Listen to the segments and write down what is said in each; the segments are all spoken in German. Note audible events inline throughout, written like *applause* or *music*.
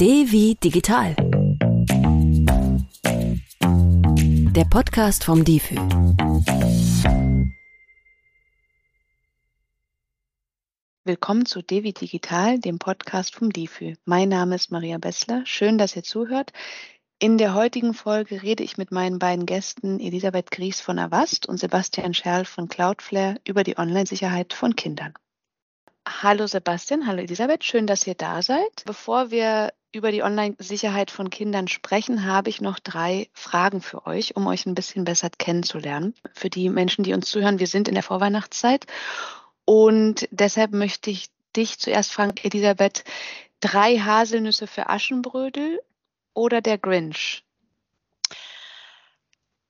D wie digital. Der Podcast vom DIFÜ. Willkommen zu Devi Digital, dem Podcast vom DIFÜ. Mein Name ist Maria Bessler. Schön, dass ihr zuhört. In der heutigen Folge rede ich mit meinen beiden Gästen Elisabeth Gries von Avast und Sebastian Scherl von Cloudflare über die Online-Sicherheit von Kindern. Hallo Sebastian, hallo Elisabeth, schön, dass ihr da seid. Bevor wir über die Online-Sicherheit von Kindern sprechen, habe ich noch drei Fragen für euch, um euch ein bisschen besser kennenzulernen. Für die Menschen, die uns zuhören, wir sind in der Vorweihnachtszeit und deshalb möchte ich dich zuerst fragen, Elisabeth, drei Haselnüsse für Aschenbrödel oder der Grinch?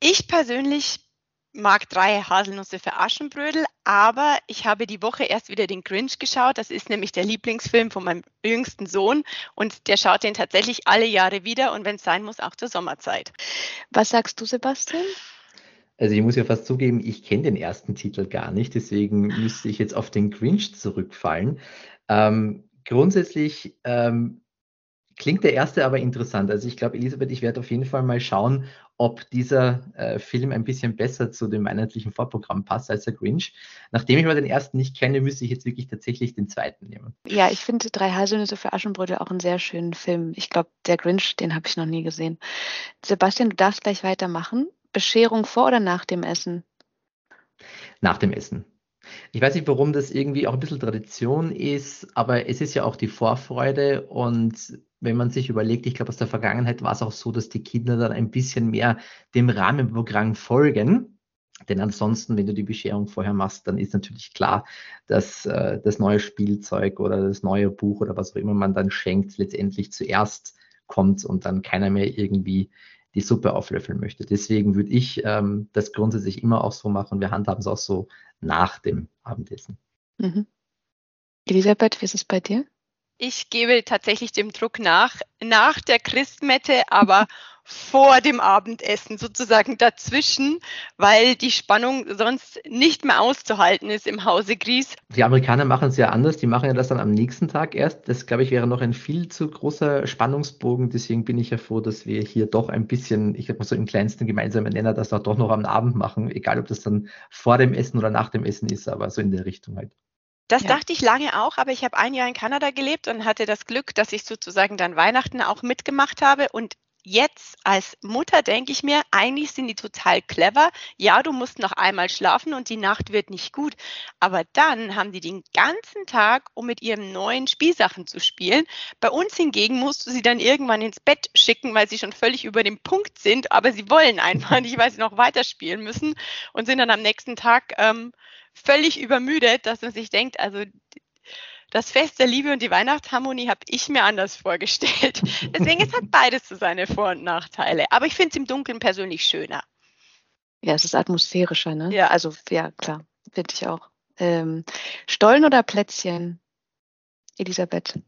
Ich persönlich mag drei Haselnüsse für Aschenbrödel, aber ich habe die Woche erst wieder den Grinch geschaut. Das ist nämlich der Lieblingsfilm von meinem jüngsten Sohn und der schaut den tatsächlich alle Jahre wieder und wenn es sein muss, auch zur Sommerzeit. Was sagst du, Sebastian? Also ich muss ja fast zugeben, ich kenne den ersten Titel gar nicht, deswegen müsste ich jetzt auf den Grinch zurückfallen. Ähm, grundsätzlich ähm, klingt der erste aber interessant. Also ich glaube, Elisabeth, ich werde auf jeden Fall mal schauen, ob dieser äh, Film ein bisschen besser zu dem weihnachtlichen Vorprogramm passt als der Grinch. Nachdem ich mal den ersten nicht kenne, müsste ich jetzt wirklich tatsächlich den zweiten nehmen. Ja, ich finde Drei Haselnüsse für Aschenbrödel auch einen sehr schönen Film. Ich glaube, der Grinch, den habe ich noch nie gesehen. Sebastian, du darfst gleich weitermachen. Bescherung vor oder nach dem Essen? Nach dem Essen. Ich weiß nicht, warum das irgendwie auch ein bisschen Tradition ist, aber es ist ja auch die Vorfreude und wenn man sich überlegt, ich glaube, aus der Vergangenheit war es auch so, dass die Kinder dann ein bisschen mehr dem Rahmenprogramm folgen. Denn ansonsten, wenn du die Bescherung vorher machst, dann ist natürlich klar, dass äh, das neue Spielzeug oder das neue Buch oder was auch immer man dann schenkt, letztendlich zuerst kommt und dann keiner mehr irgendwie die Suppe auflöffeln möchte. Deswegen würde ich ähm, das grundsätzlich immer auch so machen. Wir handhaben es auch so nach dem Abendessen. Mhm. Elisabeth, wie ist es bei dir? Ich gebe tatsächlich dem Druck nach, nach der Christmette, aber *laughs* vor dem Abendessen sozusagen dazwischen, weil die Spannung sonst nicht mehr auszuhalten ist im Hause Gries. Die Amerikaner machen es ja anders, die machen ja das dann am nächsten Tag erst. Das, glaube ich, wäre noch ein viel zu großer Spannungsbogen. Deswegen bin ich ja froh, dass wir hier doch ein bisschen, ich sag mal so im kleinsten gemeinsamen Nenner, das auch doch noch am Abend machen, egal ob das dann vor dem Essen oder nach dem Essen ist, aber so in der Richtung halt. Das ja. dachte ich lange auch, aber ich habe ein Jahr in Kanada gelebt und hatte das Glück, dass ich sozusagen dann Weihnachten auch mitgemacht habe. Und jetzt als Mutter denke ich mir, eigentlich sind die total clever. Ja, du musst noch einmal schlafen und die Nacht wird nicht gut. Aber dann haben die den ganzen Tag, um mit ihren neuen Spielsachen zu spielen. Bei uns hingegen musst du sie dann irgendwann ins Bett schicken, weil sie schon völlig über dem Punkt sind, aber sie wollen einfach nicht, weil sie noch weiterspielen müssen und sind dann am nächsten Tag ähm, völlig übermüdet, dass man sich denkt, also das Fest der Liebe und die Weihnachtsharmonie habe ich mir anders vorgestellt. Deswegen, es hat beides so seine Vor- und Nachteile. Aber ich finde es im Dunkeln persönlich schöner. Ja, es ist atmosphärischer, ne? Ja. Also, ja, klar, finde ich auch. Ähm, Stollen oder Plätzchen, Elisabeth?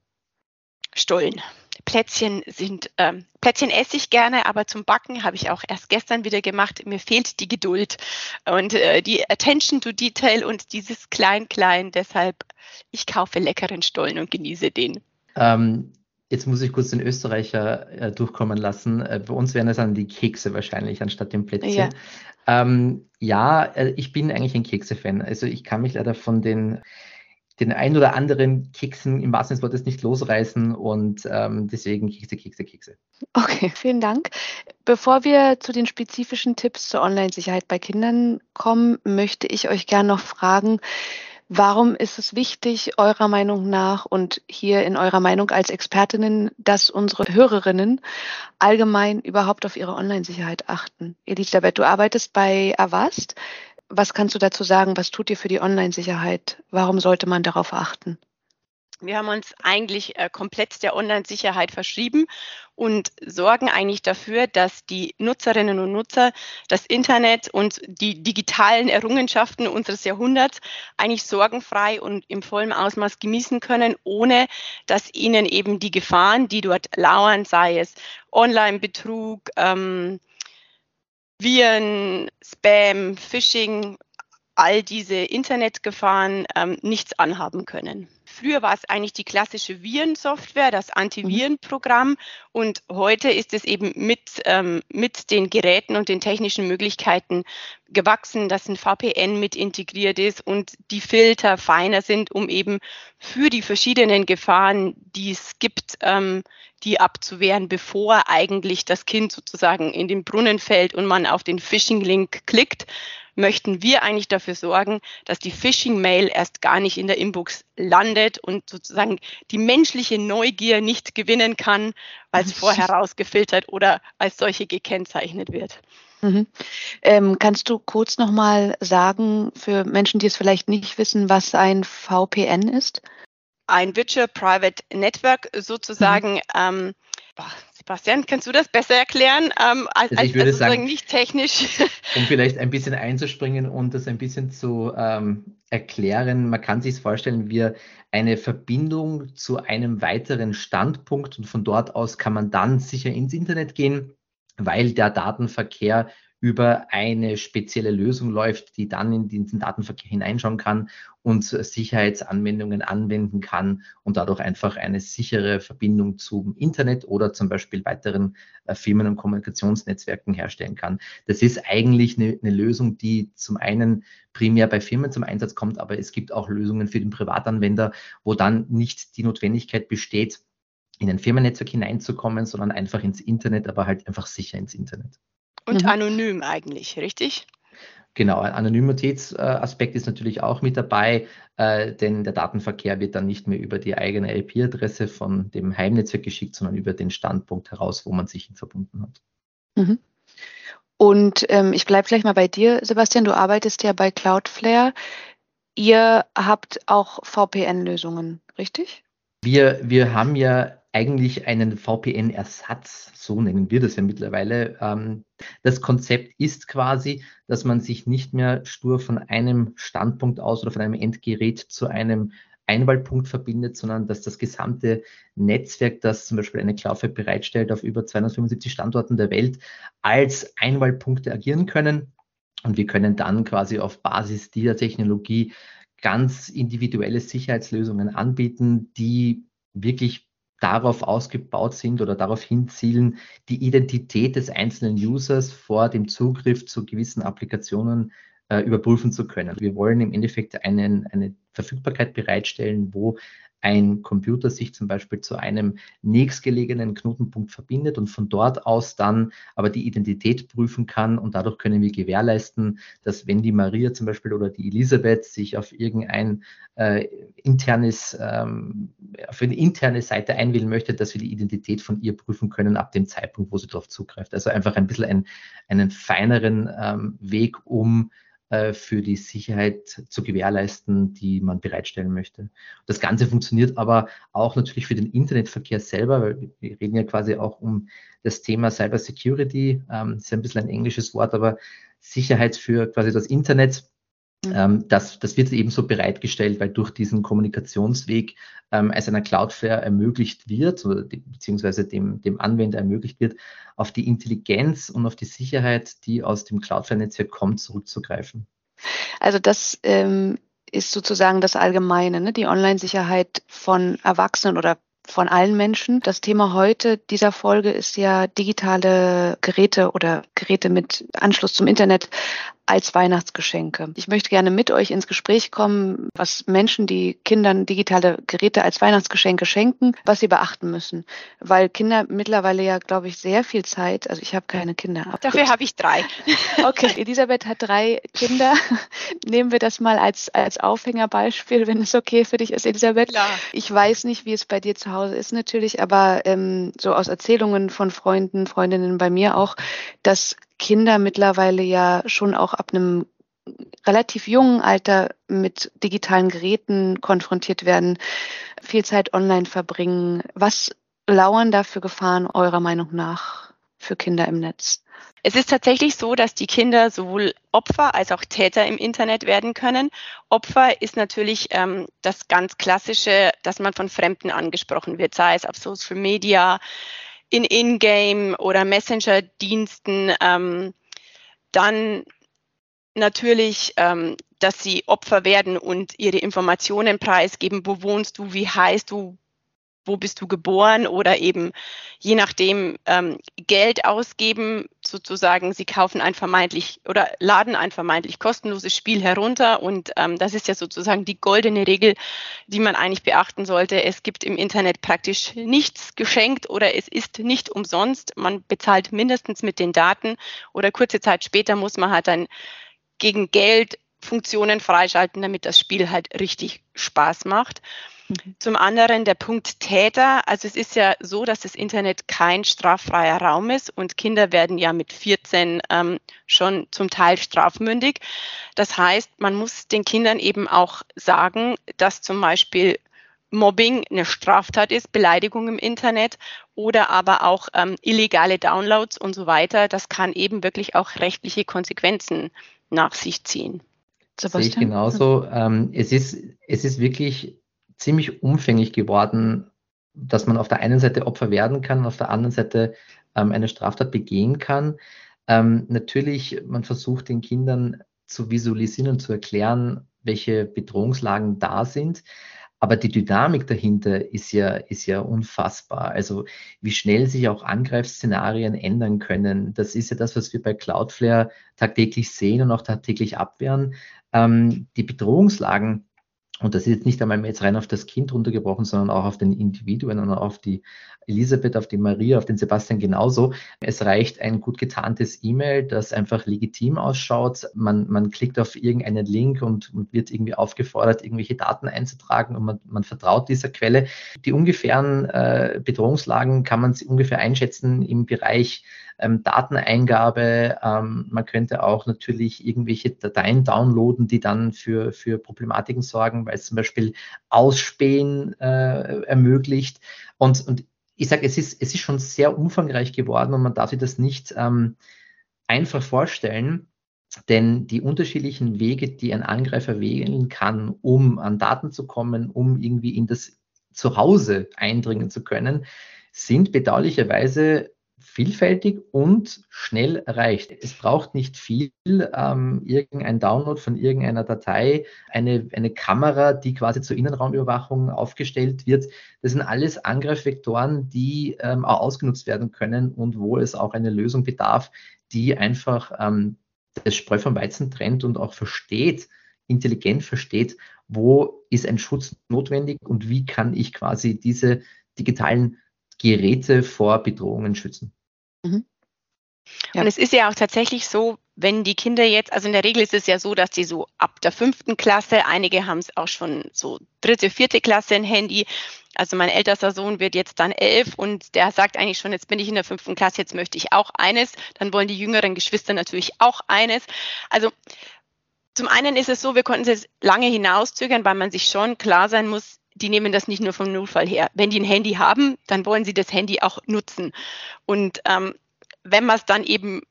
Stollen. Plätzchen sind, ähm, Plätzchen esse ich gerne, aber zum Backen habe ich auch erst gestern wieder gemacht. Mir fehlt die Geduld und äh, die Attention to Detail und dieses Klein-Klein. Deshalb, ich kaufe leckeren Stollen und genieße den. Ähm, jetzt muss ich kurz den Österreicher äh, durchkommen lassen. Äh, bei uns wären es dann die Kekse wahrscheinlich anstatt den Plätzchen. Ja, ähm, ja äh, ich bin eigentlich ein Kekse-Fan. Also ich kann mich leider von den den ein oder anderen Keksen im wahrsten Sinne des Wortes nicht losreißen und ähm, deswegen Kekse, Kekse, Kekse. Okay, vielen Dank. Bevor wir zu den spezifischen Tipps zur Online-Sicherheit bei Kindern kommen, möchte ich euch gerne noch fragen, Warum ist es wichtig, eurer Meinung nach und hier in eurer Meinung als Expertinnen, dass unsere Hörerinnen allgemein überhaupt auf ihre Online-Sicherheit achten? Elisabeth, du arbeitest bei Avast. Was kannst du dazu sagen? Was tut ihr für die Online-Sicherheit? Warum sollte man darauf achten? Wir haben uns eigentlich äh, komplett der Online-Sicherheit verschrieben und sorgen eigentlich dafür, dass die Nutzerinnen und Nutzer das Internet und die digitalen Errungenschaften unseres Jahrhunderts eigentlich sorgenfrei und im vollen Ausmaß genießen können, ohne dass ihnen eben die Gefahren, die dort lauern, sei es Online-Betrug, ähm, Viren, Spam, Phishing, all diese Internetgefahren ähm, nichts anhaben können. Früher war es eigentlich die klassische Virensoftware, das Antivirenprogramm und heute ist es eben mit, ähm, mit den Geräten und den technischen Möglichkeiten gewachsen, dass ein VPN mit integriert ist und die Filter feiner sind, um eben für die verschiedenen Gefahren, die es gibt, ähm, die abzuwehren, bevor eigentlich das Kind sozusagen in den Brunnen fällt und man auf den Phishing-Link klickt möchten wir eigentlich dafür sorgen, dass die Phishing-Mail erst gar nicht in der Inbox landet und sozusagen die menschliche Neugier nicht gewinnen kann, weil es vorher rausgefiltert oder als solche gekennzeichnet wird. Mhm. Ähm, kannst du kurz nochmal sagen, für Menschen, die es vielleicht nicht wissen, was ein VPN ist? Ein Virtual Private Network sozusagen. Mhm. Ähm, Sebastian, kannst du das besser erklären? Ähm, als, also ich würde also sagen, nicht technisch. *laughs* Um vielleicht ein bisschen einzuspringen und das ein bisschen zu ähm, erklären, man kann sich vorstellen, wie eine Verbindung zu einem weiteren Standpunkt und von dort aus kann man dann sicher ins Internet gehen, weil der Datenverkehr über eine spezielle Lösung läuft, die dann in diesen Datenverkehr hineinschauen kann und Sicherheitsanwendungen anwenden kann und dadurch einfach eine sichere Verbindung zum Internet oder zum Beispiel weiteren äh, Firmen- und Kommunikationsnetzwerken herstellen kann. Das ist eigentlich eine, eine Lösung, die zum einen primär bei Firmen zum Einsatz kommt, aber es gibt auch Lösungen für den Privatanwender, wo dann nicht die Notwendigkeit besteht, in ein Firmennetzwerk hineinzukommen, sondern einfach ins Internet, aber halt einfach sicher ins Internet. Und mhm. anonym eigentlich, richtig? Genau, ein Anonymitätsaspekt ist natürlich auch mit dabei, äh, denn der Datenverkehr wird dann nicht mehr über die eigene IP-Adresse von dem Heimnetzwerk geschickt, sondern über den Standpunkt heraus, wo man sich hin verbunden hat. Mhm. Und ähm, ich bleibe gleich mal bei dir, Sebastian. Du arbeitest ja bei Cloudflare. Ihr habt auch VPN-Lösungen, richtig? Wir, wir haben ja eigentlich einen VPN-Ersatz, so nennen wir das ja mittlerweile. Ähm, das Konzept ist quasi, dass man sich nicht mehr stur von einem Standpunkt aus oder von einem Endgerät zu einem Einwahlpunkt verbindet, sondern dass das gesamte Netzwerk, das zum Beispiel eine Cloudflare bereitstellt, auf über 275 Standorten der Welt, als Einwahlpunkte agieren können. Und wir können dann quasi auf Basis dieser Technologie ganz individuelle Sicherheitslösungen anbieten, die wirklich darauf ausgebaut sind oder darauf hinzielen, die Identität des einzelnen Users vor dem Zugriff zu gewissen Applikationen äh, überprüfen zu können. Wir wollen im Endeffekt einen, eine Verfügbarkeit bereitstellen, wo ein Computer sich zum Beispiel zu einem nächstgelegenen Knotenpunkt verbindet und von dort aus dann aber die Identität prüfen kann und dadurch können wir gewährleisten, dass wenn die Maria zum Beispiel oder die Elisabeth sich auf irgendein äh, internes, ähm, auf eine interne Seite einwählen möchte, dass wir die Identität von ihr prüfen können ab dem Zeitpunkt, wo sie darauf zugreift. Also einfach ein bisschen ein, einen feineren ähm, Weg, um für die Sicherheit zu gewährleisten, die man bereitstellen möchte. Das Ganze funktioniert aber auch natürlich für den Internetverkehr selber, weil wir reden ja quasi auch um das Thema Cyber Security. Ähm, ist ja ein bisschen ein englisches Wort, aber Sicherheit für quasi das Internet. Ähm, das, das wird eben so bereitgestellt, weil durch diesen Kommunikationsweg ähm, als einer Cloudflare ermöglicht wird, oder die, beziehungsweise dem, dem Anwender ermöglicht wird, auf die Intelligenz und auf die Sicherheit, die aus dem Cloudflare-Netzwerk kommt, zurückzugreifen. Also das ähm, ist sozusagen das Allgemeine, ne? die Online-Sicherheit von Erwachsenen oder von allen Menschen. Das Thema heute dieser Folge ist ja digitale Geräte oder Geräte mit Anschluss zum Internet als Weihnachtsgeschenke. Ich möchte gerne mit euch ins Gespräch kommen, was Menschen, die Kindern digitale Geräte als Weihnachtsgeschenke schenken, was sie beachten müssen. Weil Kinder mittlerweile ja, glaube ich, sehr viel Zeit, also ich habe keine Kinder. Dafür habe ich drei. *laughs* Okay, Elisabeth hat drei Kinder. *laughs* Nehmen wir das mal als, als Aufhängerbeispiel, wenn es okay für dich ist, Elisabeth. Klar. Ich weiß nicht, wie es bei dir zu Hause ist natürlich, aber ähm, so aus Erzählungen von Freunden, Freundinnen bei mir auch, dass Kinder mittlerweile ja schon auch ab einem relativ jungen Alter mit digitalen Geräten konfrontiert werden, viel Zeit online verbringen. Was lauern da für Gefahren eurer Meinung nach für Kinder im Netz? Es ist tatsächlich so, dass die Kinder sowohl Opfer als auch Täter im Internet werden können. Opfer ist natürlich ähm, das ganz Klassische, dass man von Fremden angesprochen wird, sei es auf Social Media, in Ingame oder Messenger-Diensten, ähm, dann natürlich ähm, dass sie Opfer werden und ihre Informationen preisgeben, wo wohnst du, wie heißt du, wo bist du geboren oder eben je nachdem ähm, Geld ausgeben, sozusagen, sie kaufen ein vermeintlich oder laden ein vermeintlich kostenloses Spiel herunter und ähm, das ist ja sozusagen die goldene Regel, die man eigentlich beachten sollte. Es gibt im Internet praktisch nichts geschenkt oder es ist nicht umsonst. Man bezahlt mindestens mit den Daten oder kurze Zeit später muss man halt dann gegen Geld Funktionen freischalten, damit das Spiel halt richtig Spaß macht. Mhm. Zum anderen der Punkt Täter. Also es ist ja so, dass das Internet kein straffreier Raum ist und Kinder werden ja mit 14 ähm, schon zum Teil strafmündig. Das heißt, man muss den Kindern eben auch sagen, dass zum Beispiel Mobbing eine Straftat ist, Beleidigung im Internet oder aber auch ähm, illegale Downloads und so weiter. Das kann eben wirklich auch rechtliche Konsequenzen nach sich ziehen. Sehe ich genauso. Ähm, es, ist, es ist wirklich ziemlich umfänglich geworden, dass man auf der einen Seite Opfer werden kann, auf der anderen Seite ähm, eine Straftat begehen kann. Ähm, natürlich, man versucht den Kindern zu visualisieren und zu erklären, welche Bedrohungslagen da sind. Aber die Dynamik dahinter ist ja, ist ja unfassbar. Also wie schnell sich auch Angreifsszenarien ändern können. Das ist ja das, was wir bei Cloudflare tagtäglich sehen und auch tagtäglich abwehren. Ähm, die Bedrohungslagen und das ist jetzt nicht einmal jetzt rein auf das Kind runtergebrochen, sondern auch auf den Individuen und auf die Elisabeth, auf die Maria, auf den Sebastian genauso. Es reicht ein gut getarntes E-Mail, das einfach legitim ausschaut. Man, man klickt auf irgendeinen Link und, und wird irgendwie aufgefordert, irgendwelche Daten einzutragen und man, man vertraut dieser Quelle. Die ungefähren äh, Bedrohungslagen kann man ungefähr einschätzen im Bereich ähm, Dateneingabe. Ähm, man könnte auch natürlich irgendwelche Dateien downloaden, die dann für, für Problematiken sorgen, weil es zum Beispiel Ausspähen äh, ermöglicht. Und, und ich sage, es ist, es ist schon sehr umfangreich geworden und man darf sich das nicht ähm, einfach vorstellen. Denn die unterschiedlichen Wege, die ein Angreifer wählen kann, um an Daten zu kommen, um irgendwie in das Zuhause eindringen zu können, sind bedauerlicherweise vielfältig und schnell erreicht. Es braucht nicht viel, ähm, irgendein Download von irgendeiner Datei, eine, eine Kamera, die quasi zur Innenraumüberwachung aufgestellt wird. Das sind alles Angreifvektoren, die ähm, auch ausgenutzt werden können und wo es auch eine Lösung bedarf, die einfach ähm, das Spreu vom Weizen trennt und auch versteht, intelligent versteht, wo ist ein Schutz notwendig und wie kann ich quasi diese digitalen Geräte vor Bedrohungen schützen. Mhm. Ja. Und es ist ja auch tatsächlich so, wenn die Kinder jetzt, also in der Regel ist es ja so, dass die so ab der fünften Klasse, einige haben es auch schon so dritte, vierte Klasse ein Handy. Also mein ältester Sohn wird jetzt dann elf und der sagt eigentlich schon, jetzt bin ich in der fünften Klasse, jetzt möchte ich auch eines. Dann wollen die jüngeren Geschwister natürlich auch eines. Also zum einen ist es so, wir konnten es lange hinauszögern, weil man sich schon klar sein muss, die nehmen das nicht nur vom Notfall her. Wenn die ein Handy haben, dann wollen sie das Handy auch nutzen. Und ähm, wenn man es dann eben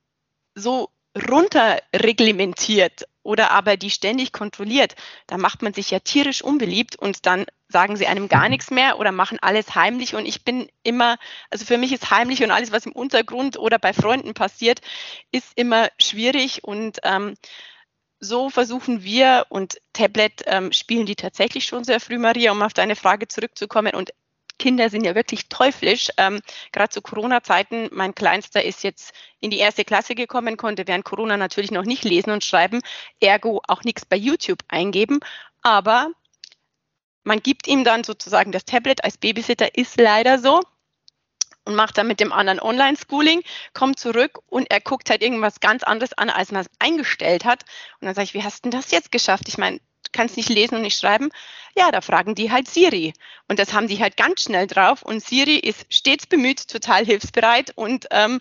so runterreglementiert oder aber die ständig kontrolliert, dann macht man sich ja tierisch unbeliebt und dann sagen sie einem gar mhm. nichts mehr oder machen alles heimlich. Und ich bin immer, also für mich ist heimlich und alles, was im Untergrund oder bei Freunden passiert, ist immer schwierig und ähm, so versuchen wir und Tablet ähm, spielen die tatsächlich schon sehr früh, Maria, um auf deine Frage zurückzukommen. Und Kinder sind ja wirklich teuflisch. Ähm, Gerade zu Corona-Zeiten, mein Kleinster ist jetzt in die erste Klasse gekommen, konnte während Corona natürlich noch nicht lesen und schreiben, ergo auch nichts bei YouTube eingeben. Aber man gibt ihm dann sozusagen das Tablet als Babysitter, ist leider so und macht dann mit dem anderen Online-Schooling, kommt zurück und er guckt halt irgendwas ganz anderes an, als man es eingestellt hat. Und dann sage ich, wie hast du denn das jetzt geschafft? Ich meine, du kannst nicht lesen und nicht schreiben. Ja, da fragen die halt Siri. Und das haben die halt ganz schnell drauf. Und Siri ist stets bemüht, total hilfsbereit und ähm,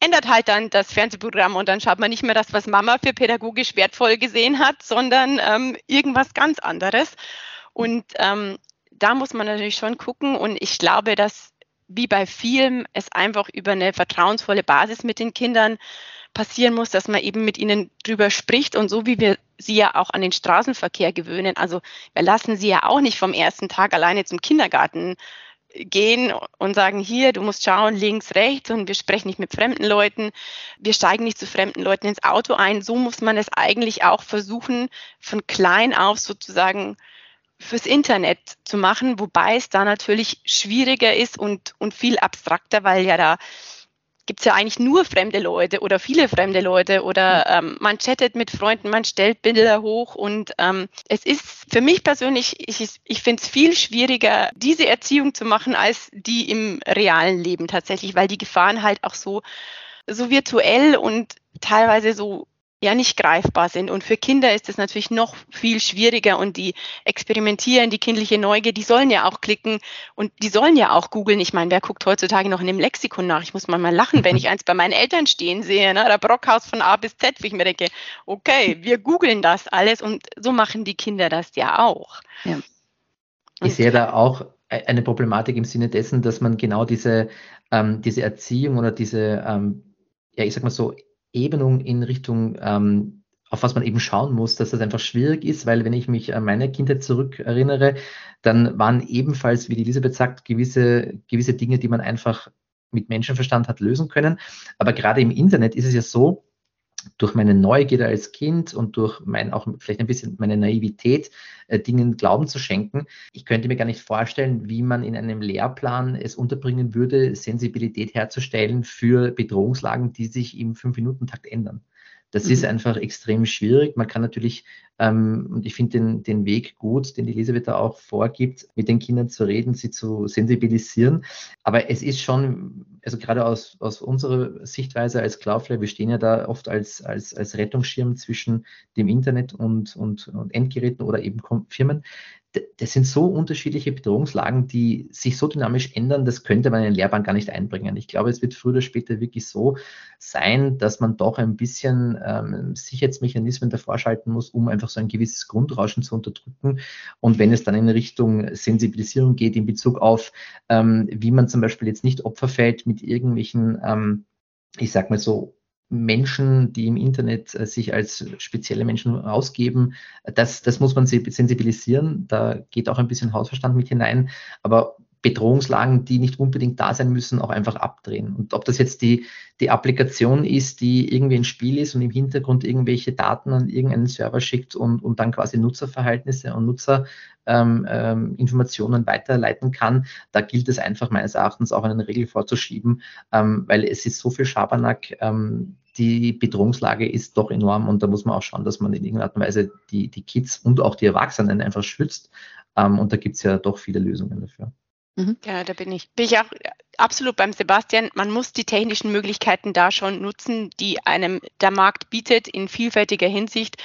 ändert halt dann das Fernsehprogramm und dann schaut man nicht mehr das, was Mama für pädagogisch wertvoll gesehen hat, sondern ähm, irgendwas ganz anderes. Und ähm, da muss man natürlich schon gucken und ich glaube, dass wie bei vielen es einfach über eine vertrauensvolle Basis mit den Kindern passieren muss, dass man eben mit ihnen drüber spricht und so wie wir sie ja auch an den Straßenverkehr gewöhnen. Also wir lassen sie ja auch nicht vom ersten Tag alleine zum Kindergarten gehen und sagen, hier, du musst schauen, links, rechts und wir sprechen nicht mit fremden Leuten, wir steigen nicht zu fremden Leuten ins Auto ein. So muss man es eigentlich auch versuchen, von klein auf sozusagen fürs Internet zu machen, wobei es da natürlich schwieriger ist und, und viel abstrakter, weil ja da gibt es ja eigentlich nur fremde Leute oder viele fremde Leute oder ähm, man chattet mit Freunden, man stellt Bilder hoch und ähm, es ist für mich persönlich, ich, ich finde es viel schwieriger, diese Erziehung zu machen, als die im realen Leben tatsächlich, weil die Gefahren halt auch so, so virtuell und teilweise so ja nicht greifbar sind. Und für Kinder ist es natürlich noch viel schwieriger und die experimentieren, die kindliche Neugier, die sollen ja auch klicken und die sollen ja auch googeln. Ich meine, wer guckt heutzutage noch in dem Lexikon nach? Ich muss mal mal lachen, wenn ich eins bei meinen Eltern stehen sehe, ne? der Brockhaus von A bis Z, wie ich mir denke, okay, wir googeln das alles und so machen die Kinder das ja auch. Ja. Ich sehe da auch e-, eine Problematik im Sinne dessen, dass man genau diese, ähm, diese Erziehung oder diese, ähm, ja, ich sag mal so, Ebenung in Richtung, ähm, auf was man eben schauen muss, dass das einfach schwierig ist, weil wenn ich mich an meine Kindheit zurückerinnere, dann waren ebenfalls, wie die Elisabeth sagt, gewisse, gewisse Dinge, die man einfach mit Menschenverstand hat lösen können. Aber gerade im Internet ist es ja so, durch meine Neugierde als Kind und durch mein auch vielleicht ein bisschen meine Naivität äh, Dingen Glauben zu schenken. Ich könnte mir gar nicht vorstellen, wie man in einem Lehrplan es unterbringen würde, Sensibilität herzustellen für Bedrohungslagen, die sich im Fünf-Minuten-Takt ändern. Das mhm. ist einfach extrem schwierig. Man kann natürlich, ähm, und ich finde den, den Weg gut, den Elisabeth da auch vorgibt, mit den Kindern zu reden, sie zu sensibilisieren. Aber es ist schon, also gerade aus, aus unserer Sichtweise als Cloudflare, wir stehen ja da oft als, als, als Rettungsschirm zwischen dem Internet und, und, und Endgeräten oder eben Firmen das sind so unterschiedliche Bedrohungslagen, die sich so dynamisch ändern, das könnte man in den Lehrplan gar nicht einbringen. Ich glaube, es wird früher oder später wirklich so sein, dass man doch ein bisschen ähm, Sicherheitsmechanismen davor schalten muss, um einfach so ein gewisses Grundrauschen zu unterdrücken. Und wenn es dann in Richtung Sensibilisierung geht in Bezug auf, ähm, wie man zum Beispiel jetzt nicht Opfer fällt mit irgendwelchen ähm, ich sag mal so, Menschen, die im Internet äh, sich als spezielle Menschen ausgeben, das, das muss man sensibilisieren. Da geht auch ein bisschen Hausverstand mit hinein. Aber Bedrohungslagen, die nicht unbedingt da sein müssen, auch einfach abdrehen. Und ob das jetzt die, die Applikation ist, die irgendwie ein Spiel ist und im Hintergrund irgendwelche Daten an irgendeinen Server schickt und, und dann quasi Nutzerverhältnisse und Nutzerinformationen ähm, ähm, weiterleiten kann, da gilt es einfach meines Erachtens auch eine Regel vorzuschieben, ähm, weil es ist so viel Schabernack, ähm, die Bedrohungslage ist doch enorm und da muss man auch schauen, dass man in irgendeiner Art und Weise die, die Kids und auch die Erwachsenen einfach schützt. Ähm, und da gibt es ja doch viele Lösungen dafür. Mhm. Ja, da bin ich. Bin ich auch absolut beim Sebastian. Man muss die technischen Möglichkeiten da schon nutzen, die einem der Markt bietet in vielfältiger Hinsicht.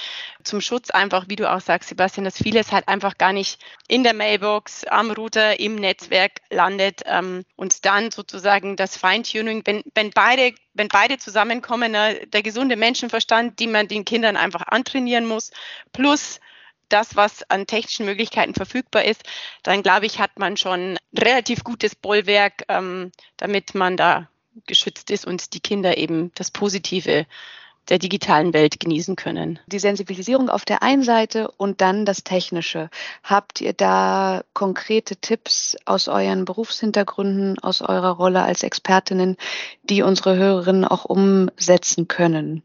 Zum Schutz einfach, wie du auch sagst, Sebastian, dass vieles halt einfach gar nicht in der Mailbox, am Router, im Netzwerk landet ähm, und dann sozusagen das Feintuning, wenn, wenn beide, wenn beide zusammenkommen, ne, der gesunde Menschenverstand, die man den Kindern einfach antrainieren muss, plus das, was an technischen Möglichkeiten verfügbar ist, dann glaube ich, hat man schon relativ gutes Bollwerk, ähm, damit man da geschützt ist und die Kinder eben das Positive der digitalen Welt genießen können. Die Sensibilisierung auf der einen Seite und dann das Technische. Habt ihr da konkrete Tipps aus euren Berufshintergründen, aus eurer Rolle als Expertinnen, die unsere Hörerinnen auch umsetzen können?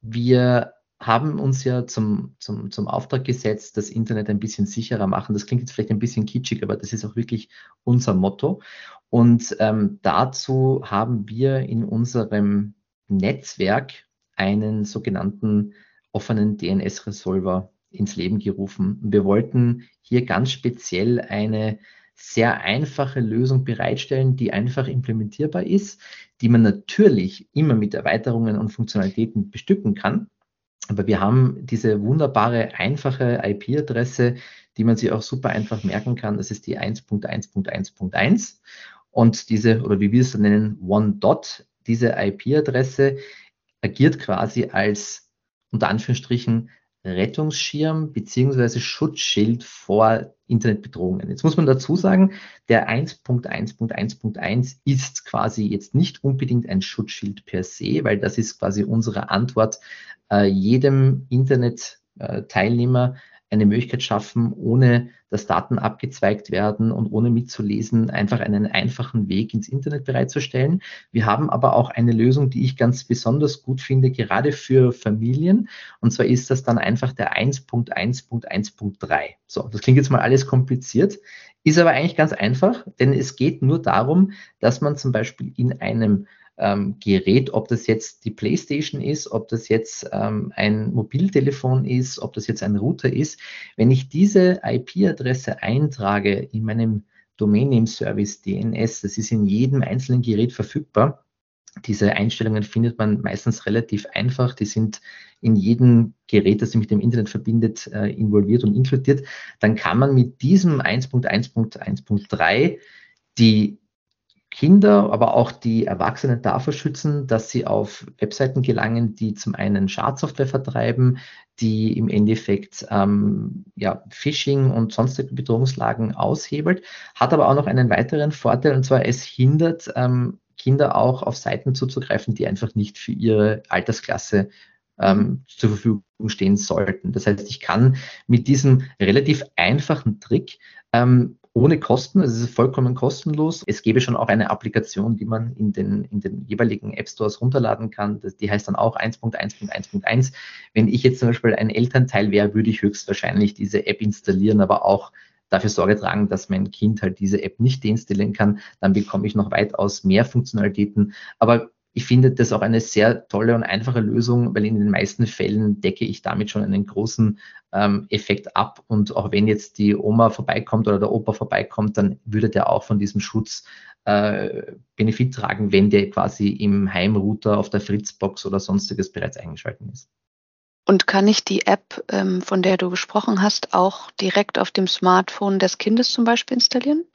Wir haben uns ja zum, zum, zum Auftrag gesetzt, das Internet ein bisschen sicherer machen. Das klingt jetzt vielleicht ein bisschen kitschig, aber das ist auch wirklich unser Motto. Und ähm, dazu haben wir in unserem Netzwerk einen sogenannten offenen DNS-Resolver ins Leben gerufen. wir wollten hier ganz speziell eine sehr einfache Lösung bereitstellen, die einfach implementierbar ist, die man natürlich immer mit Erweiterungen und Funktionalitäten bestücken kann. Aber wir haben diese wunderbare, einfache IP-Adresse, die man sich auch super einfach merken kann. Das ist die 1.1.1.1. Und diese, oder wie wir es nennen, One Dot, diese IP-Adresse agiert quasi als, unter Anführungsstrichen, Rettungsschirm beziehungsweise Schutzschild vor Internetbedrohungen. Jetzt muss man dazu sagen, der 1.1.1.1 ist quasi jetzt nicht unbedingt ein Schutzschild per se, weil das ist quasi unsere Antwort jedem Internet-Teilnehmer eine Möglichkeit schaffen, ohne dass Daten abgezweigt werden und ohne mitzulesen, einfach einen einfachen Weg ins Internet bereitzustellen. Wir haben aber auch eine Lösung, die ich ganz besonders gut finde, gerade für Familien. Und zwar ist das dann einfach der 1.1.1.3. So, das klingt jetzt mal alles kompliziert, ist aber eigentlich ganz einfach, denn es geht nur darum, dass man zum Beispiel in einem ähm, Gerät, ob das jetzt die PlayStation ist, ob das jetzt ähm, ein Mobiltelefon ist, ob das jetzt ein Router ist, wenn ich diese IP-Adresse eintrage in meinem Domain Name Service DNS, das ist in jedem einzelnen Gerät verfügbar. Diese Einstellungen findet man meistens relativ einfach. Die sind in jedem Gerät, das sich mit dem Internet verbindet, äh, involviert und inkludiert. Dann kann man mit diesem 1.1.1.3 die Kinder, aber auch die Erwachsenen davor schützen, dass sie auf Webseiten gelangen, die zum einen Schadsoftware vertreiben, die im Endeffekt ähm, ja, Phishing und sonstige Bedrohungslagen aushebelt, hat aber auch noch einen weiteren Vorteil, und zwar es hindert ähm, Kinder auch auf Seiten zuzugreifen, die einfach nicht für ihre Altersklasse ähm, zur Verfügung stehen sollten. Das heißt, ich kann mit diesem relativ einfachen Trick ähm, ohne Kosten, es ist vollkommen kostenlos. Es gäbe schon auch eine Applikation, die man in den, in den jeweiligen App Stores runterladen kann. Das, die heißt dann auch 1.1.1.1. Wenn ich jetzt zum Beispiel ein Elternteil wäre, würde ich höchstwahrscheinlich diese App installieren, aber auch dafür Sorge tragen, dass mein Kind halt diese App nicht deinstallieren kann. Dann bekomme ich noch weitaus mehr Funktionalitäten. Aber ich finde das auch eine sehr tolle und einfache Lösung, weil in den meisten Fällen decke ich damit schon einen großen ähm, Effekt ab. Und auch wenn jetzt die Oma vorbeikommt oder der Opa vorbeikommt, dann würde der auch von diesem Schutz äh, Benefit tragen, wenn der quasi im Heimrouter auf der Fritzbox oder sonstiges bereits eingeschalten ist. Und kann ich die App, ähm, von der du gesprochen hast, auch direkt auf dem Smartphone des Kindes zum Beispiel installieren?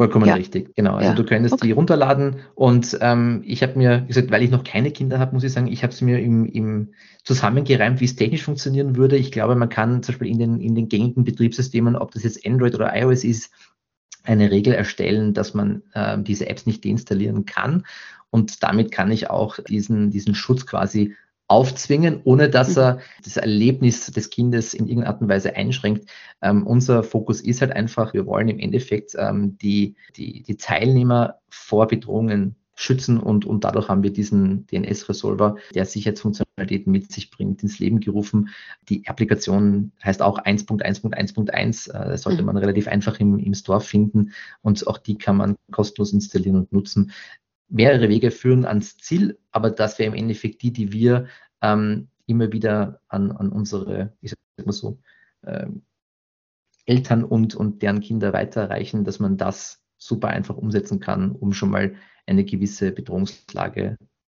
Vollkommen ja. richtig, genau. Also ja. du könntest okay. die runterladen und ähm, ich habe mir gesagt, weil ich noch keine Kinder habe, muss ich sagen, ich habe es mir im, im zusammengereimt, wie es technisch funktionieren würde. Ich glaube, man kann zum Beispiel in den, in den gängigen Betriebssystemen, ob das jetzt Android oder iOS ist, eine Regel erstellen, dass man äh, diese Apps nicht deinstallieren kann. Und damit kann ich auch diesen, diesen Schutz quasi aufzwingen, ohne dass mhm. er das Erlebnis des Kindes in irgendeiner Art und Weise einschränkt. Ähm, unser Fokus ist halt einfach, wir wollen im Endeffekt ähm, die, die, die Teilnehmer vor Bedrohungen schützen und, und dadurch haben wir diesen DNS-Resolver, der Sicherheitsfunktionalitäten mit sich bringt, ins Leben gerufen. Die Applikation heißt auch 1.1.1.1, äh, sollte mhm. man relativ einfach im, im Store finden und auch die kann man kostenlos installieren und nutzen mehrere Wege führen ans Ziel, aber das wäre im Endeffekt die, die wir ähm, immer wieder an, an unsere, ich sag mal so, ähm, Eltern und, und deren Kinder weiterreichen, dass man das super einfach umsetzen kann, um schon mal eine gewisse Bedrohungslage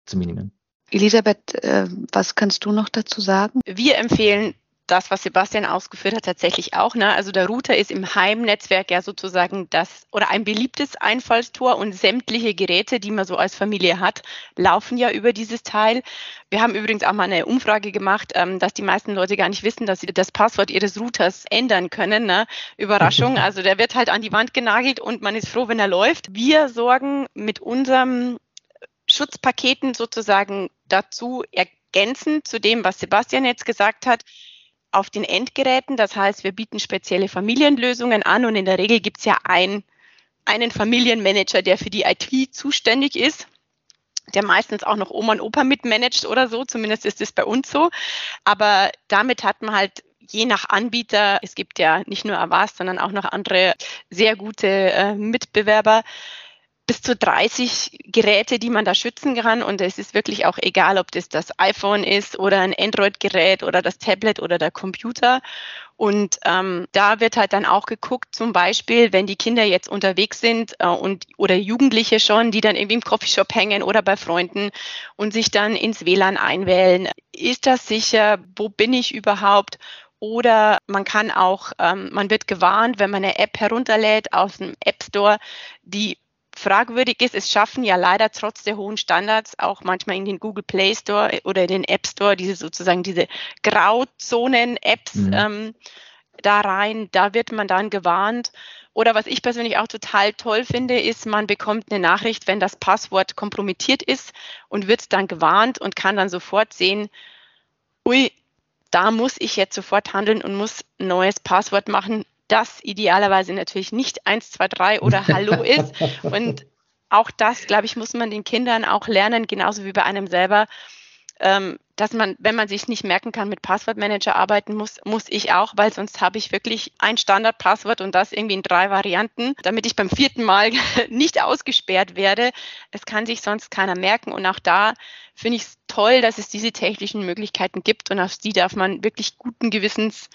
zu minimieren. Elisabeth, äh, was kannst du noch dazu sagen? Wir empfehlen das, was Sebastian ausgeführt hat, tatsächlich auch. Ne? Also der Router ist im Heimnetzwerk ja sozusagen das oder ein beliebtes Einfallstor und sämtliche Geräte, die man so als Familie hat, laufen ja über dieses Teil. Wir haben übrigens auch mal eine Umfrage gemacht, ähm, dass die meisten Leute gar nicht wissen, dass sie das Passwort ihres Routers ändern können. Ne? Überraschung. *laughs* Also der wird halt an die Wand genagelt und man ist froh, wenn er läuft. Wir sorgen mit unserem Schutzpaketen sozusagen dazu, ergänzend zu dem, was Sebastian jetzt gesagt hat, auf den Endgeräten. Das heißt, wir bieten spezielle Familienlösungen an und in der Regel gibt es ja ein, einen Familienmanager, der für die IT zuständig ist der meistens auch noch Oma und Opa mitmanagt oder so, zumindest ist es bei uns so. Aber damit hat man halt je nach Anbieter, es gibt ja nicht nur Avast, sondern auch noch andere sehr gute äh, Mitbewerber, bis zu 30 Geräte, die man da schützen kann. Und es ist wirklich auch egal, ob das das iPhone ist oder ein Android-Gerät oder das Tablet oder der Computer. Und ähm, da wird halt dann auch geguckt, zum Beispiel, wenn die Kinder jetzt unterwegs sind äh, und oder Jugendliche schon, die dann irgendwie im Coffeeshop hängen oder bei Freunden und sich dann ins WLAN einwählen. Ist das sicher? Wo bin ich überhaupt? Oder man kann auch, ähm, man wird gewarnt, wenn man eine App herunterlädt aus dem App Store, die fragwürdig ist, es schaffen ja leider trotz der hohen Standards auch manchmal in den Google Play Store oder in den App Store diese sozusagen diese Grauzonen-Apps mhm. ähm, da rein. Da wird man dann gewarnt. Oder was ich persönlich auch total toll finde, ist, man bekommt eine Nachricht, wenn das Passwort kompromittiert ist und wird dann gewarnt und kann dann sofort sehen, ui, da muss ich jetzt sofort handeln und muss ein neues Passwort machen, das idealerweise natürlich nicht 123 oder Hallo *laughs* ist. Und auch das, glaube ich, muss man den Kindern auch lernen, genauso wie bei einem selber, ähm, dass man, wenn man sich nicht merken kann, mit Passwortmanager arbeiten muss, muss ich auch, weil sonst habe ich wirklich ein Standardpasswort und das irgendwie in drei Varianten, damit ich beim vierten Mal *laughs* nicht ausgesperrt werde. Das kann sich sonst keiner merken. Und auch da finde ich es toll, dass es diese technischen Möglichkeiten gibt und auf die darf man wirklich guten Gewissens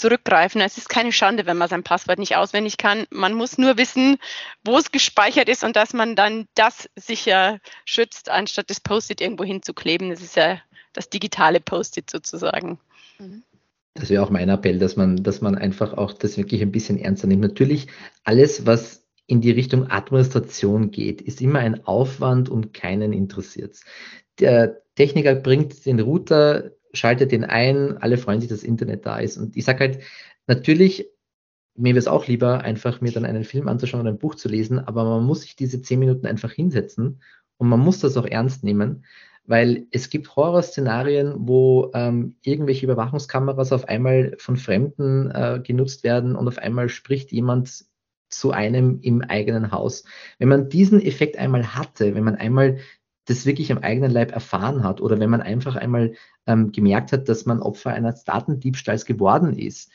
zurückgreifen. Es ist keine Schande, wenn man sein Passwort nicht auswendig kann. Man muss nur wissen, wo es gespeichert ist und dass man dann das sicher schützt, anstatt das Post-it irgendwo hinzukleben. Das ist ja das digitale Post-it sozusagen. Mhm. Das wäre auch mein Appell, dass man, dass man einfach auch das wirklich ein bisschen ernster nimmt. Natürlich, alles, was in die Richtung Administration geht, ist immer ein Aufwand und keinen interessiert. Der Techniker bringt den Router schaltet den ein, alle freuen sich, dass Internet da ist. Und ich sage halt, natürlich, mir wäre es auch lieber, einfach mir dann einen Film anzuschauen oder ein Buch zu lesen, aber man muss sich diese zehn Minuten einfach hinsetzen und man muss das auch ernst nehmen, weil es gibt Horrorszenarien, wo ähm, irgendwelche Überwachungskameras auf einmal von Fremden äh, genutzt werden und auf einmal spricht jemand zu einem im eigenen Haus. Wenn man diesen Effekt einmal hatte, wenn man einmal das wirklich am eigenen Leib erfahren hat oder wenn man einfach einmal ähm, gemerkt hat, dass man Opfer eines Datendiebstahls geworden ist.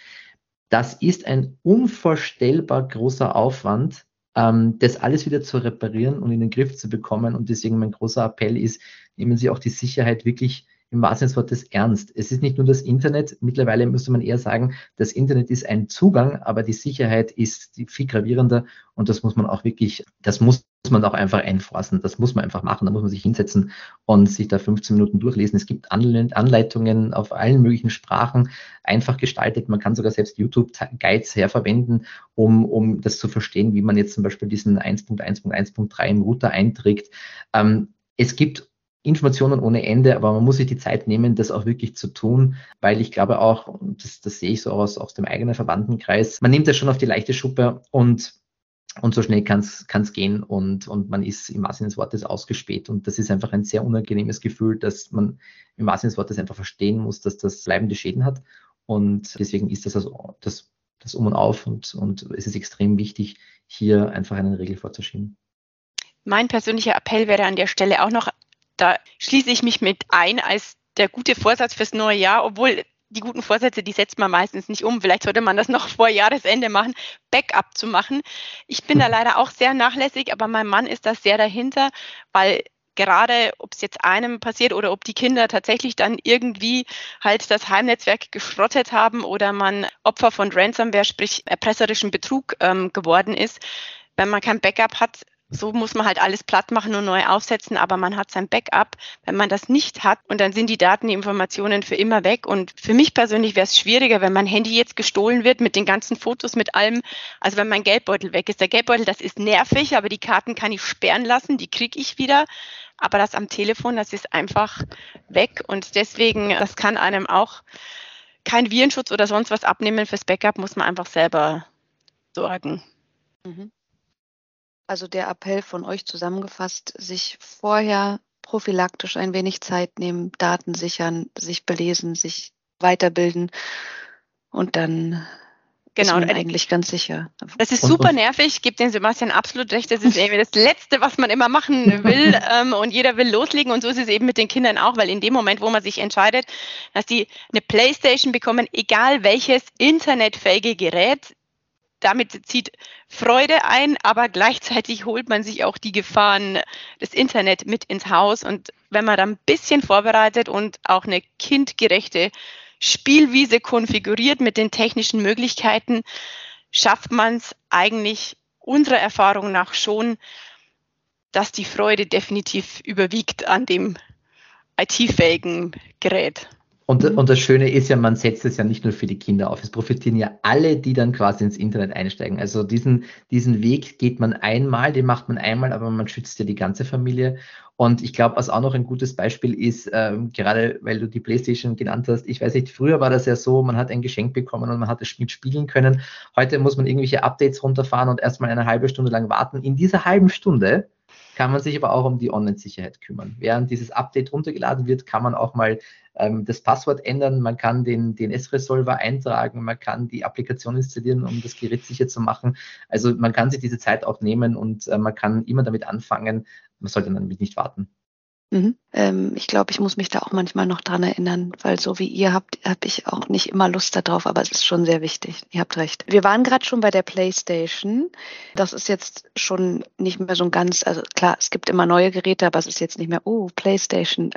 Das ist ein unvorstellbar großer Aufwand, ähm, das alles wieder zu reparieren und in den Griff zu bekommen. Und deswegen mein großer Appell ist, nehmen Sie auch die Sicherheit wirklich im wahrsten Sinne des Wortes ernst. Es ist nicht nur das Internet, mittlerweile müsste man eher sagen, das Internet ist ein Zugang, aber die Sicherheit ist viel gravierender und das muss man auch wirklich, das muss man auch einfach einforsten, das muss man einfach machen, da muss man sich hinsetzen und sich da 15 Minuten durchlesen. Es gibt Anleitungen auf allen möglichen Sprachen, einfach gestaltet. Man kann sogar selbst YouTube-Guides herverwenden, um, um das zu verstehen, wie man jetzt zum Beispiel diesen 1.1.1.3 im Router einträgt. Ähm, es gibt Informationen ohne Ende, aber man muss sich die Zeit nehmen, das auch wirklich zu tun, weil ich glaube auch, das, das sehe ich so aus, aus dem eigenen Verwandtenkreis, man nimmt das schon auf die leichte Schuppe und und so schnell kann es gehen und, und man ist im wahrsten des Wortes ausgespäht. Und das ist einfach ein sehr unangenehmes Gefühl, dass man im wahrsten des Wortes einfach verstehen muss, dass das bleibende Schäden hat. Und deswegen ist das also das, das Um und Auf und, und es ist extrem wichtig, hier einfach einen Regel vorzuschieben. Mein persönlicher Appell wäre an der Stelle auch noch da schließe ich mich mit ein als der gute Vorsatz fürs neue Jahr, obwohl die guten Vorsätze, die setzt man meistens nicht um. Vielleicht sollte man das *laughs* noch vor Jahresende machen, Backup zu machen. Ich bin da *laughs* leider auch sehr nachlässig, aber mein Mann ist da sehr dahinter, weil gerade ob es jetzt einem passiert oder ob die Kinder tatsächlich dann irgendwie halt das Heimnetzwerk geschrottet haben oder man Opfer von Ransomware, sprich erpresserischen Betrug ähm, geworden ist. Wenn man kein Backup hat, so muss man halt alles platt machen und neu aufsetzen, aber man hat sein Backup. Wenn man das nicht hat und dann sind die Daten, die Informationen für immer weg. Und für mich persönlich wäre es schwieriger, wenn mein Handy jetzt gestohlen wird mit den ganzen Fotos, mit allem. Also wenn mein Geldbeutel weg ist. Der Geldbeutel, das ist nervig, aber die Karten kann ich sperren lassen, die kriege ich wieder. Aber das am Telefon, das ist einfach weg. Und deswegen, das kann einem auch kein Virenschutz oder sonst was abnehmen. Fürs Backup muss man einfach selber sorgen. Mhm. Also der Appell von euch zusammengefasst, sich vorher prophylaktisch ein wenig Zeit nehmen, Daten sichern, sich belesen, sich weiterbilden und dann genau, ist man eigentlich ganz sicher. Das ist super nervig, gibt den Sebastian absolut recht. Das ist irgendwie das Letzte, was man immer machen will *laughs* ähm, und jeder will loslegen und so ist es eben mit den Kindern auch, weil in dem Moment, wo man sich entscheidet, dass die eine Playstation bekommen, egal welches internetfähige Gerät, damit zieht Freude ein, aber gleichzeitig holt man sich auch die Gefahren des Internet mit ins Haus. Und wenn man dann ein bisschen vorbereitet und auch eine kindgerechte Spielwiese konfiguriert mit den technischen Möglichkeiten, schafft man es eigentlich unserer Erfahrung nach schon, dass die Freude definitiv überwiegt an dem IT-fähigen Gerät. Und, mhm. und das Schöne ist ja, man setzt es ja nicht nur für die Kinder auf. Es profitieren ja alle, die dann quasi ins Internet einsteigen. Also diesen, diesen Weg geht man einmal, den macht man einmal, aber man schützt ja die ganze Familie. Und ich glaube, was auch noch ein gutes Beispiel ist, ähm, gerade weil du die PlayStation genannt hast, ich weiß nicht, früher war das ja so, man hat ein Geschenk bekommen und man hat es mitspielen können. Heute muss man irgendwelche Updates runterfahren und erstmal eine halbe Stunde lang warten. In dieser halben Stunde kann man sich aber auch um die Online-Sicherheit kümmern. Während dieses Update runtergeladen wird, kann man auch mal ähm, das Passwort ändern, man kann den DNS-Resolver eintragen, man kann die Applikation installieren, um das Gerät sicher zu machen. Also man kann sich diese Zeit auch nehmen und äh, man kann immer damit anfangen. Man sollte dann nicht warten. Mhm. Ähm, ich glaube, ich muss mich da auch manchmal noch dran erinnern, weil so wie ihr habt, habe ich auch nicht immer Lust darauf, aber es ist schon sehr wichtig. Ihr habt recht. Wir waren gerade schon bei der PlayStation. Das ist jetzt schon nicht mehr so ein ganz, also klar, es gibt immer neue Geräte, aber es ist jetzt nicht mehr, oh, PlayStation,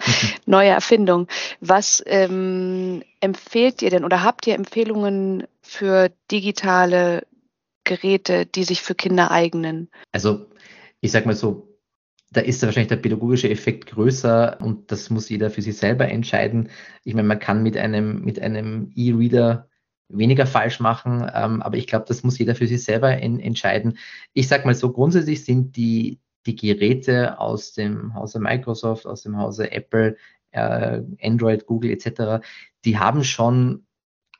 *laughs* neue Erfindung. Was ähm, empfehlt ihr denn oder habt ihr Empfehlungen für digitale Geräte, die sich für Kinder eignen? Also ich sag mal so, da ist wahrscheinlich der pädagogische Effekt größer und das muss jeder für sich selber entscheiden. Ich meine, man kann mit einem, mit einem E-Reader weniger falsch machen, ähm, aber ich glaube, das muss jeder für sich selber in, entscheiden. Ich sage mal so, grundsätzlich sind die, die Geräte aus dem Hause Microsoft, aus dem Hause Apple, äh, Android, Google etc., die haben schon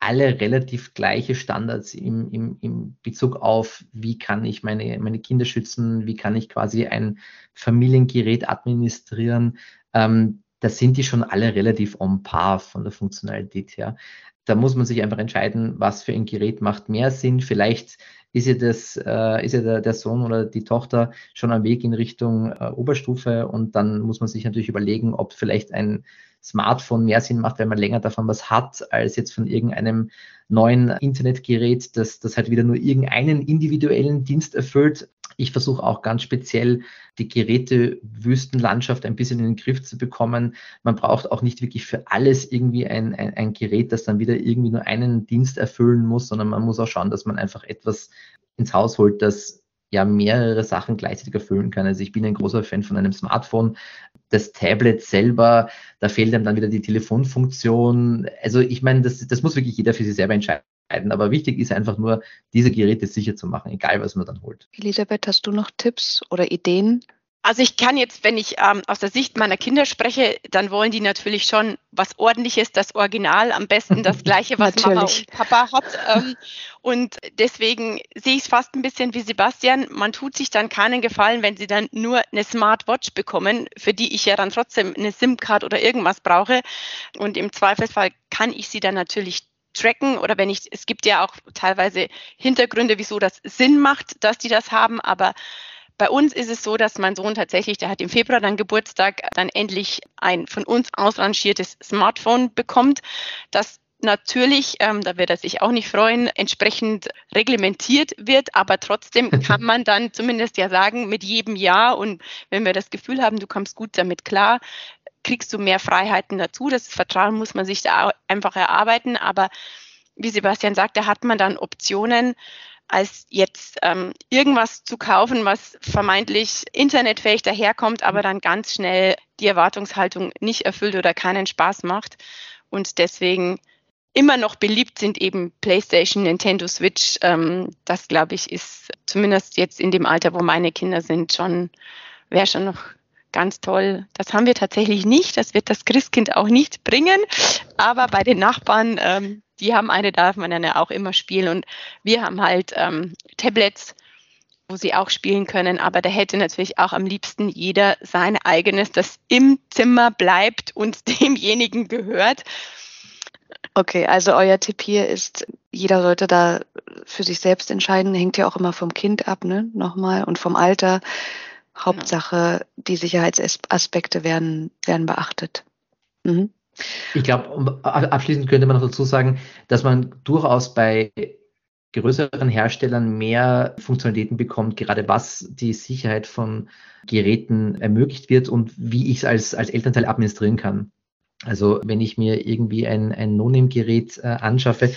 alle relativ gleiche Standards im, im, im Bezug auf, wie kann ich meine, meine Kinder schützen, wie kann ich quasi ein Familiengerät administrieren. Ähm, da sind die schon alle relativ on par von der Funktionalität her. Da muss man sich einfach entscheiden, was für ein Gerät macht mehr Sinn. Vielleicht ist ja, das, äh, ist ja der, der, Sohn oder die Tochter schon am Weg in Richtung äh, Oberstufe und dann muss man sich natürlich überlegen, ob vielleicht ein Smartphone mehr Sinn macht, wenn man länger davon was hat, als jetzt von irgendeinem neuen Internetgerät, das, das halt wieder nur irgendeinen individuellen Dienst erfüllt. Ich versuche auch ganz speziell die Gerätewüstenlandschaft ein bisschen in den Griff zu bekommen. Man braucht auch nicht wirklich für alles irgendwie ein, ein, ein Gerät, das dann wieder irgendwie nur einen Dienst erfüllen muss, sondern man muss auch schauen, dass man einfach etwas ins Haus holt, das ja mehrere Sachen gleichzeitig erfüllen kann. Also ich bin ein großer Fan von einem Smartphone. Das Tablet selber, da fehlt einem dann wieder die Telefonfunktion. Also ich meine, das, das muss wirklich jeder für sich selber entscheiden. Aber wichtig ist einfach nur, diese Geräte sicher zu machen, egal was man dann holt. Elisabeth, hast du noch Tipps oder Ideen? Also ich kann jetzt, wenn ich ähm, aus der Sicht meiner Kinder spreche, dann wollen die natürlich schon was Ordentliches, das Original, am besten das gleiche, *laughs* was Mama und Papa hat. Ähm, und deswegen sehe ich es fast ein bisschen wie Sebastian. Man tut sich dann keinen Gefallen, wenn sie dann nur eine Smartwatch bekommen, für die ich ja dann trotzdem eine SIM-Card oder irgendwas brauche. Und im Zweifelsfall kann ich sie dann natürlich tracken oder wenn ich, es gibt ja auch teilweise Hintergründe, wieso das Sinn macht, dass die das haben, aber bei uns ist es so, dass mein Sohn tatsächlich, der hat im Februar dann Geburtstag, dann endlich ein von uns ausrangiertes Smartphone bekommt, das natürlich, ähm, da wird er sich auch nicht freuen, entsprechend reglementiert wird, aber trotzdem *laughs* kann man dann zumindest ja sagen, mit jedem Jahr und wenn wir das Gefühl haben, du kommst gut damit klar, kriegst du mehr Freiheiten dazu. Das Vertrauen muss man sich da einfach erarbeiten, aber wie Sebastian sagte, hat man dann Optionen, als jetzt ähm, irgendwas zu kaufen, was vermeintlich internetfähig daherkommt, aber dann ganz schnell die Erwartungshaltung nicht erfüllt oder keinen Spaß macht. Und deswegen immer noch beliebt sind eben PlayStation, Nintendo Switch. Ähm, das, glaube ich, ist zumindest jetzt in dem Alter, wo meine Kinder sind, schon, wäre schon noch ganz toll. Das haben wir tatsächlich nicht. Das wird das Christkind auch nicht bringen. Aber bei den Nachbarn ähm, die haben eine, darf man dann ja auch immer spielen. Und wir haben halt ähm, Tablets, wo sie auch spielen können. Aber da hätte natürlich auch am liebsten jeder sein eigenes, das im Zimmer bleibt und *laughs* demjenigen gehört. Okay, also euer Tipp hier ist, jeder sollte da für sich selbst entscheiden. Hängt ja auch immer vom Kind ab, ne? Nochmal und vom Alter. Hauptsache, die Sicherheitsaspekte werden, werden beachtet. Mhm. Ich glaube, abschließend könnte man noch dazu sagen, dass man durchaus bei größeren Herstellern mehr Funktionalitäten bekommt, gerade was die Sicherheit von Geräten ermöglicht wird und wie ich es als, als Elternteil administrieren kann. Also wenn ich mir irgendwie ein, ein No-Name-Gerät äh, anschaffe,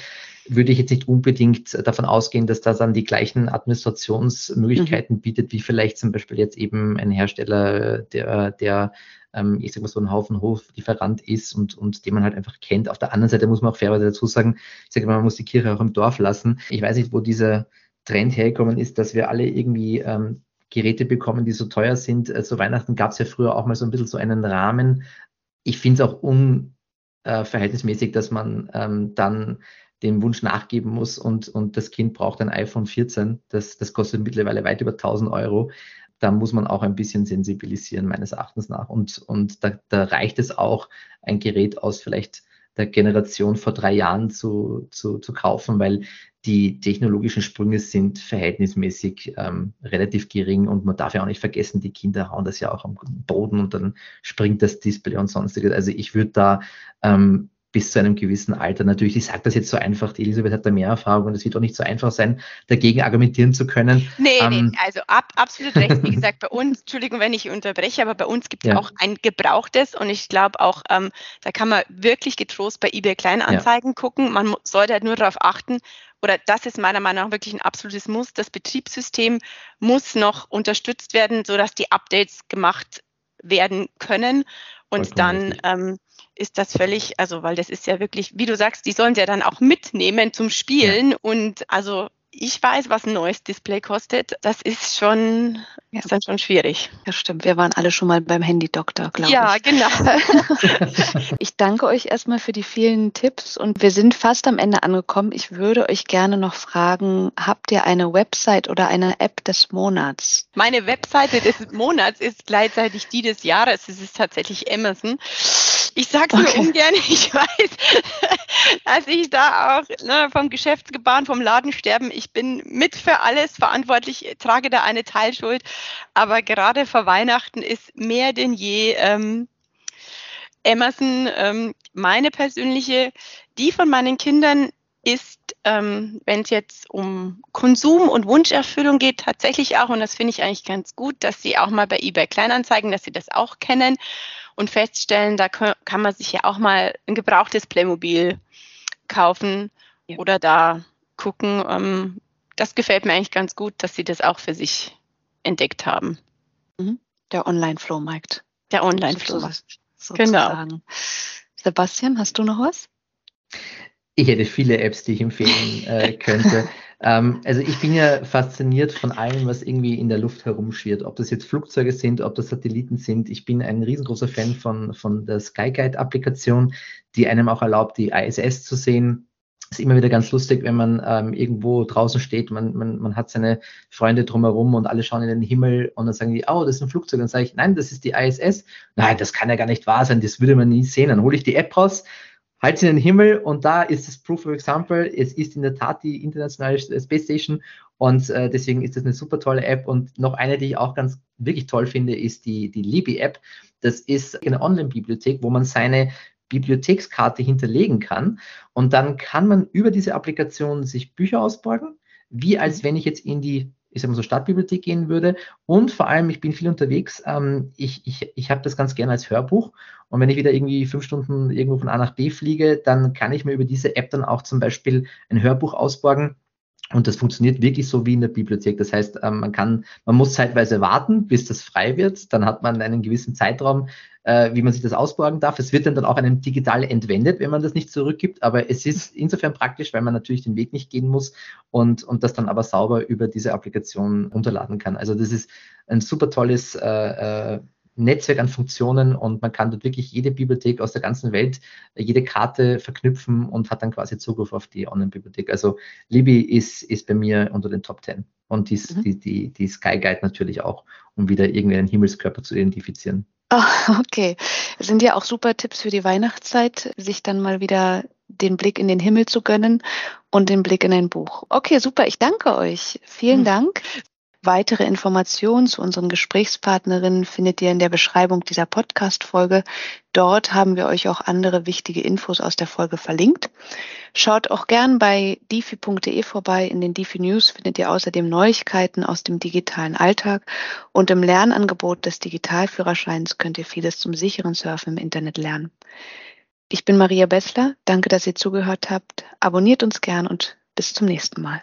würde ich jetzt nicht unbedingt davon ausgehen, dass das dann die gleichen Administrationsmöglichkeiten mhm. bietet, wie vielleicht zum Beispiel jetzt eben ein Hersteller, der, der ähm, ich sag mal so ein Haufen Hoflieferant ist und, und den man halt einfach kennt. Auf der anderen Seite muss man auch fairerweise dazu sagen, ich sage mal, man muss die Kirche auch im Dorf lassen. Ich weiß nicht, wo dieser Trend hergekommen ist, dass wir alle irgendwie ähm, Geräte bekommen, die so teuer sind. Äh, zu Weihnachten gab es ja früher auch mal so ein bisschen so einen Rahmen. Ich finde es auch unverhältnismäßig, äh, dass man ähm, dann dem Wunsch nachgeben muss und, und das Kind braucht ein iPhone 14. Das, das kostet mittlerweile weit über 1000 Euro. Da muss man auch ein bisschen sensibilisieren, meines Erachtens nach. Und, und da, da reicht es auch, ein Gerät aus vielleicht der Generation vor drei Jahren zu, zu, zu kaufen, weil die technologischen Sprünge sind verhältnismäßig ähm, relativ gering und man darf ja auch nicht vergessen, die Kinder hauen das ja auch am Boden und dann springt das Display und sonstiges. Also ich würde da ähm, bis zu einem gewissen Alter. Natürlich, ich sage das jetzt so einfach, die Elisabeth hat da mehr Erfahrung und es wird auch nicht so einfach sein, dagegen argumentieren zu können. Nee, ähm, nee also ab, absolut recht. Wie gesagt, bei uns, *laughs* Entschuldigung, wenn ich unterbreche, aber bei uns gibt es ja. auch ein gebrauchtes und ich glaube auch, ähm, da kann man wirklich getrost bei eBay Kleinanzeigen ja. gucken. Man sollte halt nur darauf achten, oder das ist meiner Meinung nach wirklich ein absolutes Muss. Das Betriebssystem muss noch unterstützt werden, sodass die Updates gemacht werden können. Und dann ähm, ist das völlig, also weil das ist ja wirklich, wie du sagst, die sollen sie ja dann auch mitnehmen zum Spielen. Ja. Und also ich weiß, was ein neues Display kostet. Das ist schon, ja. ist dann schon schwierig. Ja, stimmt. Wir waren alle schon mal beim Handy-Doktor, glaube ja, ich. Ja, genau. *laughs* ich danke euch erstmal für die vielen Tipps und wir sind fast am Ende angekommen. Ich würde euch gerne noch fragen, habt ihr eine Website oder eine App des Monats? Meine Webseite des Monats ist gleichzeitig die des Jahres. Es ist tatsächlich Amazon. Ich sage es okay. nur ungern, *laughs* ich weiß, dass ich da auch ne, vom Geschäftsgebaren, vom Ladensterben, ich bin mit für alles verantwortlich, trage da eine Teilschuld, aber gerade vor Weihnachten ist mehr denn je ähm, Amazon ähm, meine persönliche, die von meinen Kindern ist, ähm, wenn es jetzt um Konsum und Wunscherfüllung geht, tatsächlich auch, und das finde ich eigentlich ganz gut, dass sie auch mal bei eBay Kleinanzeigen, dass sie das auch kennen und feststellen, da kann man sich ja auch mal ein gebrauchtes Playmobil kaufen ja. oder da gucken. Ähm, das gefällt mir eigentlich ganz gut, dass sie das auch für sich entdeckt haben. Mhm. Der Online-Flohmarkt. Der Online-Flohmarkt. Genau. Sebastian, hast du noch was? Ich hätte viele Apps, die ich empfehlen äh, könnte. *laughs* ähm, also ich bin ja fasziniert von allem, was irgendwie in der Luft herumschwirrt. Ob das jetzt Flugzeuge sind, ob das Satelliten sind. Ich bin ein riesengroßer Fan von, von der Skyguide-Applikation, die einem auch erlaubt, die ISS zu sehen. ist immer wieder ganz lustig, wenn man ähm, irgendwo draußen steht, man, man, man hat seine Freunde drumherum und alle schauen in den Himmel und dann sagen die, oh, das ist ein Flugzeug. Dann sage ich, nein, das ist die ISS. Nein, das kann ja gar nicht wahr sein, das würde man nie sehen. Dann hole ich die App raus, halt in den Himmel und da ist das Proof of Example. Es ist in der Tat die internationale Space Station und äh, deswegen ist das eine super tolle App. Und noch eine, die ich auch ganz wirklich toll finde, ist die, die Libby-App. Das ist eine Online-Bibliothek, wo man seine Bibliothekskarte hinterlegen kann. Und dann kann man über diese Applikation sich Bücher ausborgen, wie als wenn ich jetzt in die ich sag mal so Stadtbibliothek gehen würde. Und vor allem, ich bin viel unterwegs. Ähm, ich ich, ich habe das ganz gerne als Hörbuch. Und wenn ich wieder irgendwie fünf Stunden irgendwo von A nach B fliege, dann kann ich mir über diese App dann auch zum Beispiel ein Hörbuch ausborgen und das funktioniert wirklich so wie in der Bibliothek. Das heißt, ähm, man kann, man muss zeitweise warten, bis das frei wird. Dann hat man einen gewissen Zeitraum, äh, wie man sich das ausborgen darf. Es wird dann, dann auch einem digital entwendet, wenn man das nicht zurückgibt. Aber es ist insofern praktisch, weil man natürlich den Weg nicht gehen muss und, und das dann aber sauber über diese Applikation runterladen kann. Also das ist ein super tolles äh, äh, Netzwerk an Funktionen und man kann dort wirklich jede Bibliothek aus der ganzen Welt, äh, jede Karte verknüpfen und hat dann quasi Zugriff auf die Online-Bibliothek. Also Libby ist, ist bei mir unter den Top 10 und dies, mhm. die, die, die Sky Guide natürlich auch, um wieder irgendeinen Himmelskörper zu identifizieren. Oh, okay. Das sind ja auch super Tipps für die Weihnachtszeit, sich dann mal wieder den Blick in den Himmel zu gönnen und den Blick in ein Buch. Okay, super. Ich danke euch. Vielen hm. Dank. Weitere Informationen zu unseren Gesprächspartnerinnen findet ihr in der Beschreibung dieser Podcast-Folge. Dort haben wir euch auch andere wichtige Infos aus der Folge verlinkt. Schaut auch gern bei difi.de vorbei. In den Difi News findet ihr außerdem Neuigkeiten aus dem digitalen Alltag und im Lernangebot des Digitalführerscheins könnt ihr vieles zum sicheren Surfen im Internet lernen. Ich bin Maria Bessler. Danke, dass ihr zugehört habt. Abonniert uns gern und bis zum nächsten Mal.